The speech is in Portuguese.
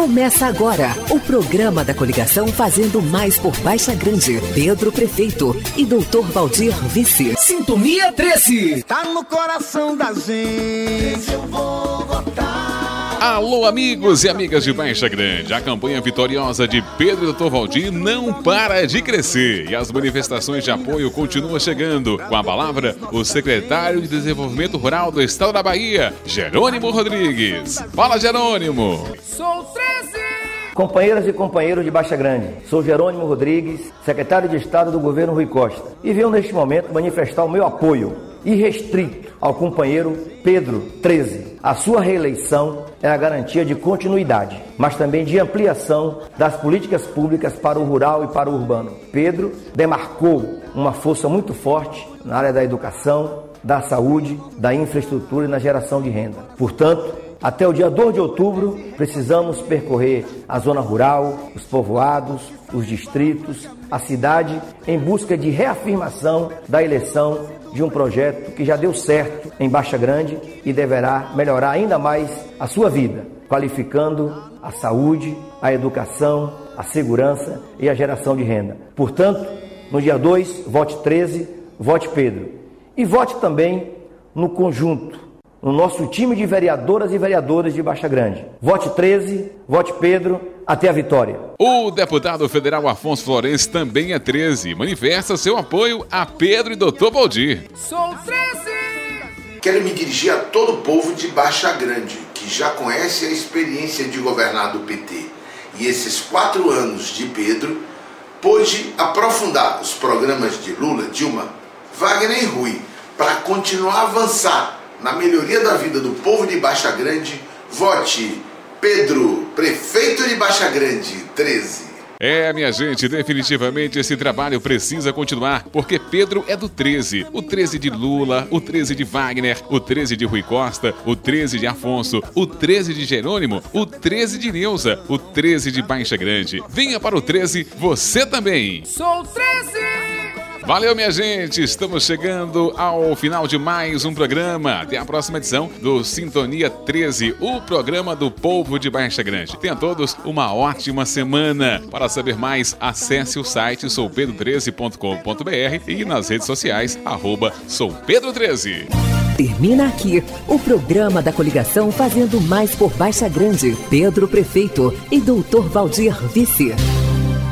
Começa agora o programa da coligação Fazendo Mais por Baixa Grande. Pedro Prefeito e Doutor Valdir Vice. Sintonia 13. Tá no coração da gente. Eu vou. Alô, amigos e amigas de Baixa Grande. A campanha vitoriosa de Pedro e Dr. Valdir não para de crescer e as manifestações de apoio continuam chegando. Com a palavra, o secretário de Desenvolvimento Rural do Estado da Bahia, Jerônimo Rodrigues. Fala, Jerônimo! Sou 13. Companheiras e companheiros de Baixa Grande, sou Jerônimo Rodrigues, secretário de Estado do governo Rui Costa, e venho neste momento manifestar o meu apoio irrestrito ao companheiro Pedro 13. A sua reeleição é a garantia de continuidade, mas também de ampliação das políticas públicas para o rural e para o urbano. Pedro demarcou uma força muito forte na área da educação, da saúde, da infraestrutura e na geração de renda. Portanto, até o dia 2 de outubro, precisamos percorrer a zona rural, os povoados, os distritos, a cidade, em busca de reafirmação da eleição de um projeto que já deu certo em Baixa Grande e deverá melhorar ainda mais a sua vida, qualificando a saúde, a educação, a segurança e a geração de renda. Portanto, no dia 2, vote 13, vote Pedro. E vote também no conjunto no nosso time de vereadoras e vereadores de Baixa Grande. Vote 13, vote Pedro, até a vitória. O deputado federal Afonso Florencio também é 13. Manifesta seu apoio a Pedro e Dr. Valdir. Sou 13. Quero me dirigir a todo o povo de Baixa Grande, que já conhece a experiência de governar do PT. E esses quatro anos de Pedro, pôde aprofundar os programas de Lula, Dilma, Wagner e Rui, para continuar a avançar na melhoria da vida do povo de Baixa Grande, vote Pedro, prefeito de Baixa Grande, 13. É, minha gente, definitivamente esse trabalho precisa continuar, porque Pedro é do 13. O 13 de Lula, o 13 de Wagner, o 13 de Rui Costa, o 13 de Afonso, o 13 de Jerônimo, o 13 de Neuza, o 13 de Baixa Grande. Venha para o 13, você também. Sou 13. Valeu, minha gente! Estamos chegando ao final de mais um programa. Até a próxima edição do Sintonia 13, o programa do povo de Baixa Grande. Tenha todos uma ótima semana. Para saber mais, acesse o site soupedro13.com.br e nas redes sociais, arroba soupedro13. Termina aqui o programa da coligação Fazendo Mais por Baixa Grande. Pedro Prefeito e Doutor Valdir Vice.